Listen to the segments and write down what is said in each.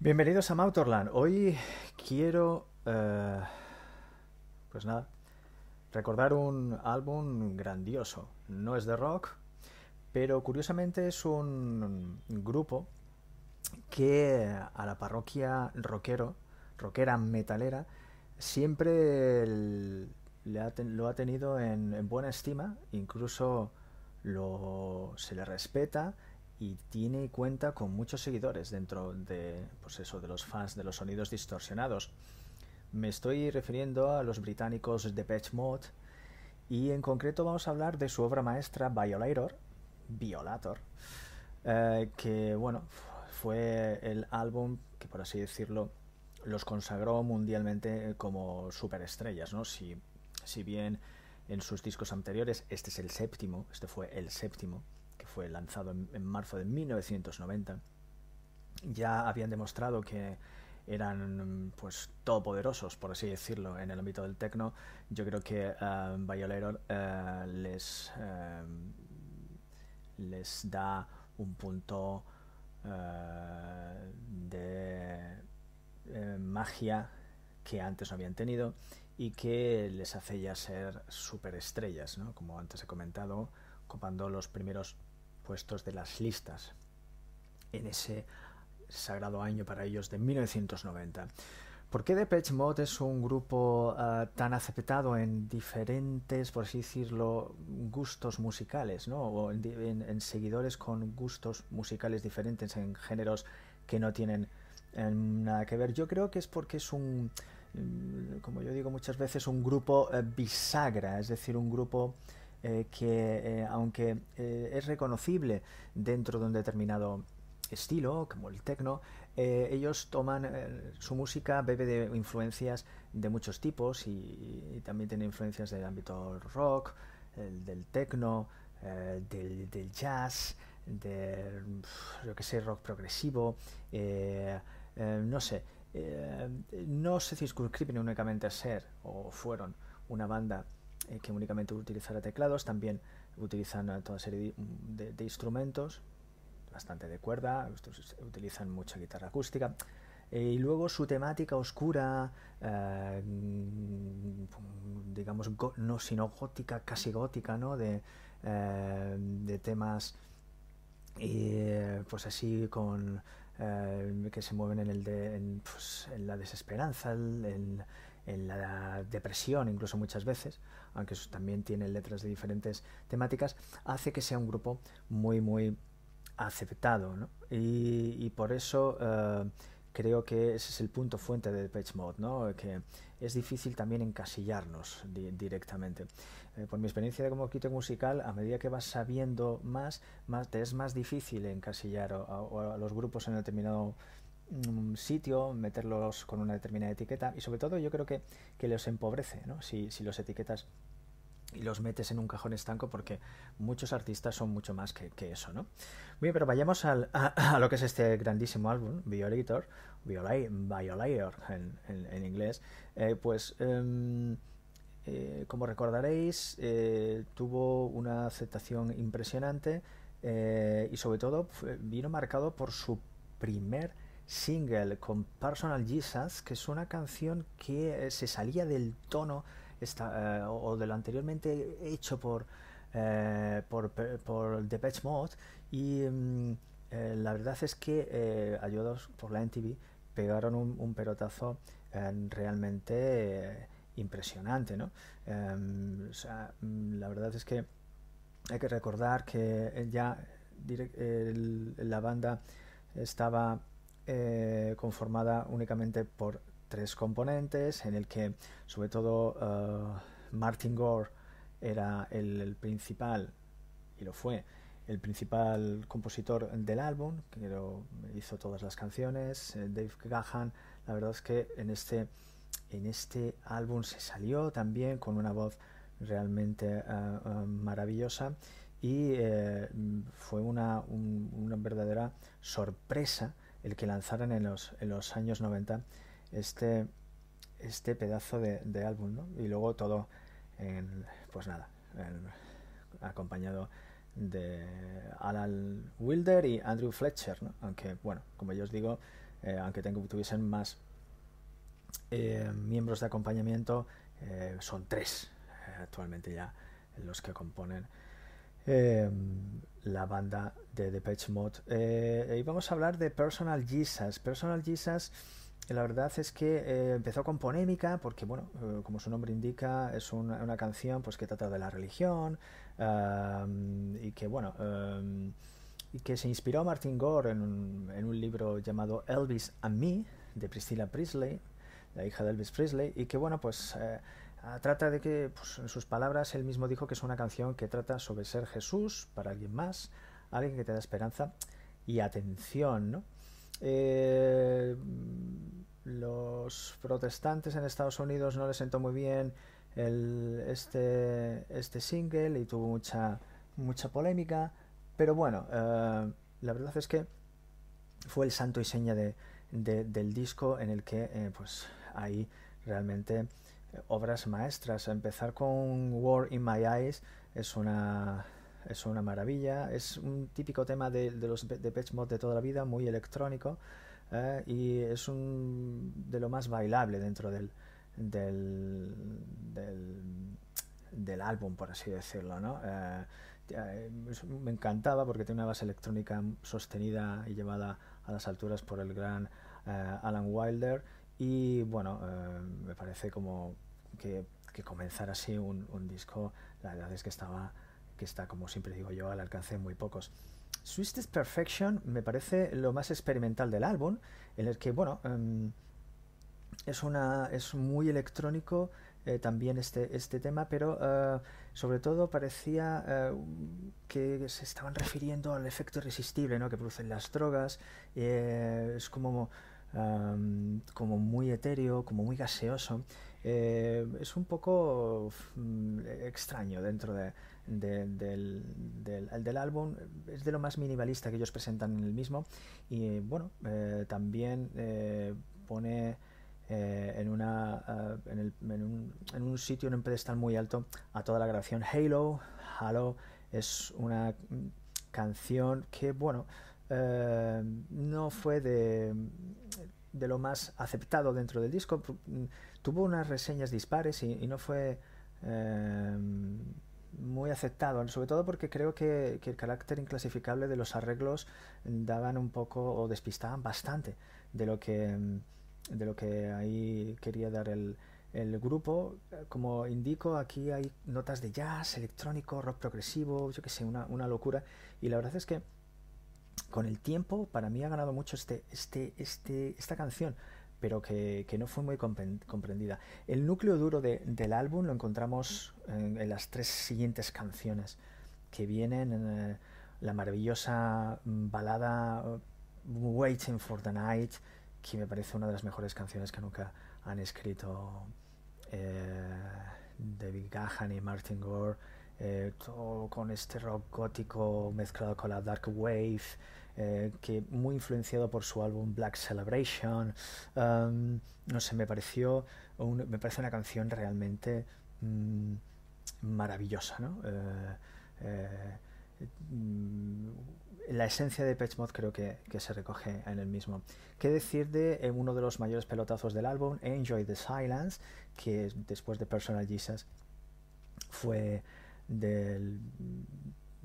Bienvenidos a Mautorland. Hoy quiero, eh, pues nada, recordar un álbum grandioso. No es de rock, pero curiosamente es un grupo que a la parroquia rockero, rockera metalera, siempre lo ha tenido en, buena estima, incluso se le respeta y tiene cuenta con muchos seguidores dentro de, pues eso, de los fans de los sonidos distorsionados. Me estoy refiriendo a los británicos de Patch Mode y en concreto vamos a hablar de su obra maestra Violator, Violator, eh, que bueno, fue el álbum que por así decirlo los consagró mundialmente como superestrellas, ¿no? Si, si bien en sus discos anteriores, este es el séptimo, este fue el séptimo, que fue lanzado en, marzo de 1990, ya habían demostrado que eran pues todopoderosos, por así decirlo, en el ámbito del techno. Yo creo que uh, Violator uh, les, uh, les da un punto de magia que antes no habían tenido y que les hace ya ser superestrellas, ¿no? como antes he comentado, copando los primeros puestos de las listas en ese sagrado año para ellos de 1990. ¿Por qué Depeche Mode es un grupo uh, tan aceptado en diferentes, por así decirlo, gustos musicales, ¿no? o en, seguidores con gustos musicales diferentes en géneros que no tienen eh, nada que ver? Yo creo que es porque es un, mm, como yo digo muchas veces, un grupo eh, bisagra, es decir, un grupo eh, que aunque es reconocible dentro de un determinado estilo, como el techno, ellos toman su música, bebe de influencias de muchos tipos y, también tiene influencias del ámbito rock, del techno, del, del, jazz, del, yo que sé, rock progresivo, no sé, eh, no se circunscriben únicamente a ser o fueron una banda eh, que únicamente utilizara teclados, también utilizan toda serie de, instrumentos, bastante de cuerda, utilizan mucha guitarra acústica. Eh, y luego su temática oscura, digamos, no sino gótica, casi gótica, ¿no? De, de temas, pues así, con eh, que se mueven en, el de, pues, en, la desesperanza, en, en, la depresión, incluso muchas veces, aunque también tienen letras de diferentes temáticas, hace que sea un grupo muy, muy aceptado. ¿no? Y, y, por eso eh, creo que ese es el punto fuente de Mode, ¿no? que es difícil también encasillarnos directamente. Eh, por mi experiencia como crítico musical, a medida que vas sabiendo más, más te es más difícil encasillar a, los grupos en determinado mm, sitio, meterlos con una determinada etiqueta y sobre todo yo creo que, que los empobrece, ¿no? si, si los etiquetas y los metes en un cajón estanco porque muchos artistas son mucho más que, que eso, ¿no? Bien, pero vayamos al, a, lo que es este grandísimo álbum, Violator, Violator en, en, inglés, eh, pues em, eh, como recordaréis eh, tuvo una aceptación impresionante y sobre todo vino marcado por su primer single con Personal Jesus, que es una canción que se salía del tono esta, eh, o de lo anteriormente hecho por, eh, por, por Depeche Mode y mm, eh, la verdad es que ayudados por la NTV pegaron un, pelotazo realmente impresionante ¿no? Em, mm, la verdad es que hay que recordar que ya la banda estaba conformada únicamente por tres componentes en el que sobre todo uh, Martin Gore era el, principal y lo fue el principal compositor del álbum que hizo todas las canciones eh, Dave Gahan. La verdad es que en este en este álbum se salió también con una voz realmente uh, maravillosa y eh, fue una, una verdadera sorpresa el que lanzaran en los, en los años 90 este, este pedazo de, de álbum, ¿no? Y luego todo, en, pues nada, acompañado de Alan Wilder y Andrew Fletcher, ¿no? Aunque, bueno, como yo os digo, aunque tuviesen más miembros de acompañamiento, son tres actualmente ya los que componen la banda de Depeche Mode. y vamos a hablar de Personal Jesus. Personal Jesus la verdad es que eh, empezó con polémica porque, bueno, eh, como su nombre indica, es una, canción pues que trata de la religión y que, bueno, y que se inspiró a Martin Gore en un, libro llamado Elvis and Me de Priscilla Presley, la hija de Elvis Presley, y que, bueno, pues eh, trata de que, pues, en sus palabras, él mismo dijo que es una canción que trata sobre ser Jesús para alguien más, alguien que te da esperanza y atención, ¿no? Eh, los protestantes en Estados Unidos no les sentó muy bien este, este single y tuvo mucha, mucha polémica, pero bueno, eh, la verdad es que fue el santo y seña de, del disco en el que eh, pues hay realmente obras maestras. Empezar con War in My Eyes es una es una maravilla. Es un típico tema de, de los de Mod de toda la vida, muy electrónico. Eh, y es un de lo más bailable dentro del, del, del, álbum, por así decirlo. ¿no? Eh, eh, me encantaba porque tiene una base electrónica sostenida y llevada a las alturas por el gran Alan Wilder. Y bueno, me parece como que, comenzar así un, disco, la verdad es que estaba que está, como siempre digo yo, al alcance de muy pocos. Sweetest Perfection me parece lo más experimental del álbum, en el que, bueno, em, es, una, es muy electrónico eh, también este, este tema, pero eh, sobre todo parecía eh, que se estaban refiriendo al efecto irresistible ¿no? que producen las drogas. es como, como muy etéreo, como muy gaseoso. es un poco mm, extraño dentro de, del, del, álbum es de lo más minimalista que ellos presentan en el mismo y bueno eh, también eh, pone eh, en, una, en, el, en, un, en, un, sitio en un pedestal muy alto a toda la grabación Halo Halo es una canción que bueno no fue de, de lo más aceptado dentro del disco tuvo unas reseñas dispares y, no fue muy aceptado, sobre todo porque creo que, el carácter inclasificable de los arreglos daban un poco o despistaban bastante de lo que, de lo que ahí quería dar el, el grupo. Como indico, aquí hay notas de jazz, electrónico, rock progresivo, yo que sé, una, una locura. Y la verdad es que con el tiempo, para mí ha ganado mucho este, este, este, esta canción pero que, no fue muy comprendida. El núcleo duro del álbum lo encontramos en, las tres siguientes canciones que vienen en eh, la maravillosa balada uh, Waiting for the Night, que me parece una de las mejores canciones que nunca han escrito eh, David Gahan y Martin Gore, eh, todo con este rock gótico mezclado con la dark wave. Eh, que muy influenciado por su álbum Black Celebration. No sé, me pareció me parece una canción realmente mm, maravillosa, ¿no? Eh, la esencia de Pitch Mod creo que, se recoge en el mismo. ¿Qué decir de uno de los mayores pelotazos del álbum, Enjoy the Silence, que después de Personal Jesus fue de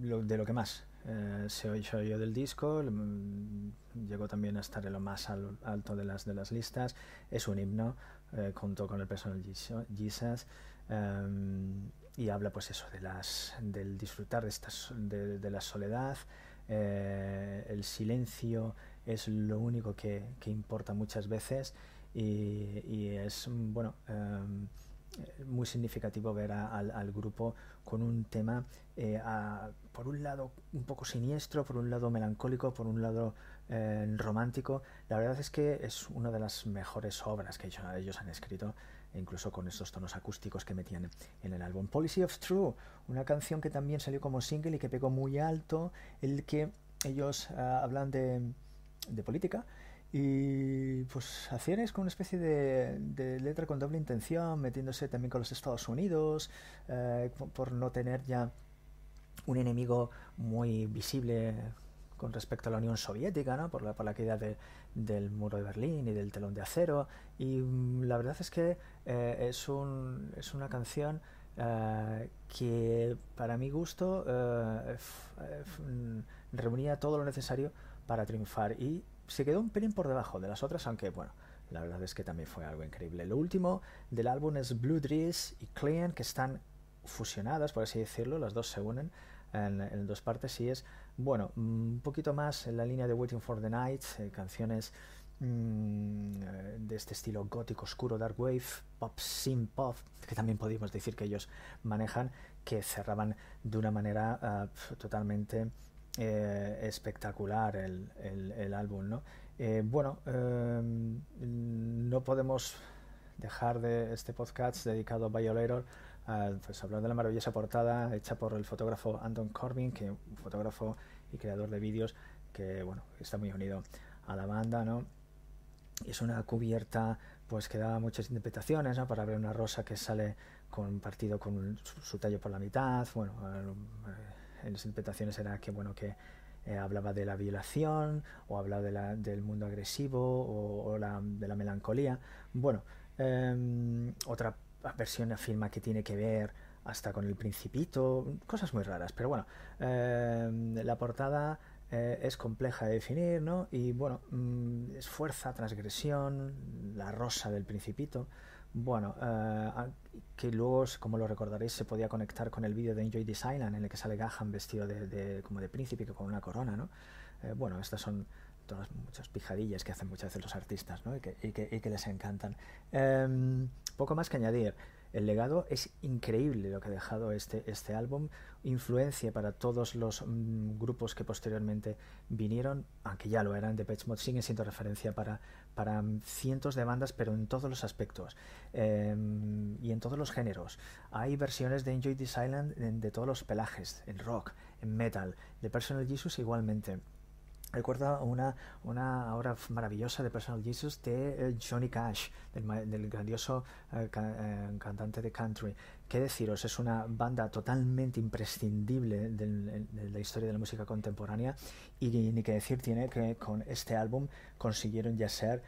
lo que más eh, se oyó del disco, mm, llegó también a estar en lo más alto de las, de las listas, es un himno, eh, contó con el personal Jesus em, y habla pues eso, de las, del disfrutar de, estas, de, la soledad, eh, el silencio es lo único que, importa muchas veces y, es, bueno, em, muy significativo ver al, grupo con un tema, eh, por un lado un poco siniestro, por un lado melancólico, por un lado eh, romántico. La verdad es que es una de las mejores obras que ellos, han escrito, incluso con estos tonos acústicos que metían en el álbum. Policy of True, una canción que también salió como single y que pegó muy alto, el que ellos ah, hablan de política y pues es con una especie de, letra con doble intención, metiéndose también con los Estados Unidos, eh, por no tener ya un enemigo muy visible con respecto a la Unión Soviética, ¿no? por, la, por la caída del muro de Berlín y del telón de acero. Y mm, la verdad es que eh, es, un, es una canción eh, que para mi gusto eh, mm, reunía todo lo necesario para triunfar y se quedó un pelín por debajo de las otras, aunque bueno, la verdad es que también fue algo increíble. Lo último del álbum es Blue Dress y Clean, que están fusionadas, por así decirlo, las dos se unen en, dos partes y es, bueno, un poquito más en la línea de Waiting for the Night, eh, canciones mm, de este estilo gótico oscuro, dark wave, pop, sim pop, que también podemos decir que ellos manejan, que cerraban de una manera ah, totalmente eh, espectacular el, el, álbum, ¿no? Eh, bueno, em, no podemos dejar de este podcast dedicado a Violator pues hablar de la maravillosa portada hecha por el fotógrafo Anton Corbin, que un fotógrafo y creador de vídeos que bueno está muy unido a la banda, ¿no? Es una cubierta pues que da muchas interpretaciones, ¿no? Para ver una rosa que sale con partido con su, tallo por la mitad, bueno, eh, en las interpretaciones era que bueno que eh, hablaba de la violación o hablaba de la, del mundo agresivo o, de la melancolía. Bueno, em, otra versión afirma que tiene que ver hasta con el principito, cosas muy raras, pero bueno, eh, la portada eh, es compleja de definir, ¿no? Y bueno, mm, es fuerza, transgresión, la rosa del principito, bueno, eh, que luego, como lo recordaréis, se podía conectar con el vídeo de Enjoy This Island, en el que sale Gahan vestido de, como de príncipe con una corona, ¿no? bueno, estas son todas muchas pijadillas que hacen muchas veces los artistas ¿no? que, que, y, que, les encantan. Em, poco más que añadir. El legado es increíble lo que ha dejado este, este álbum, influencia para todos los mm, grupos que posteriormente vinieron, aunque ya lo eran, de Pet Mode siguen siendo referencia para, para cientos de bandas, pero en todos los aspectos em, y en todos los géneros. Hay versiones de Enjoy This Island de todos los pelajes, en rock, en metal, de Personal Jesus igualmente. Recuerda una, una obra maravillosa de Personal Jesus de eh, Johnny Cash, del, grandioso eh, eh, cantante de country. ¿Qué deciros? Es una banda totalmente imprescindible de, la historia de la música contemporánea y ni que decir tiene que con este álbum consiguieron ya ser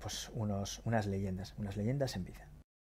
pues unos, unas leyendas, unas leyendas en vida.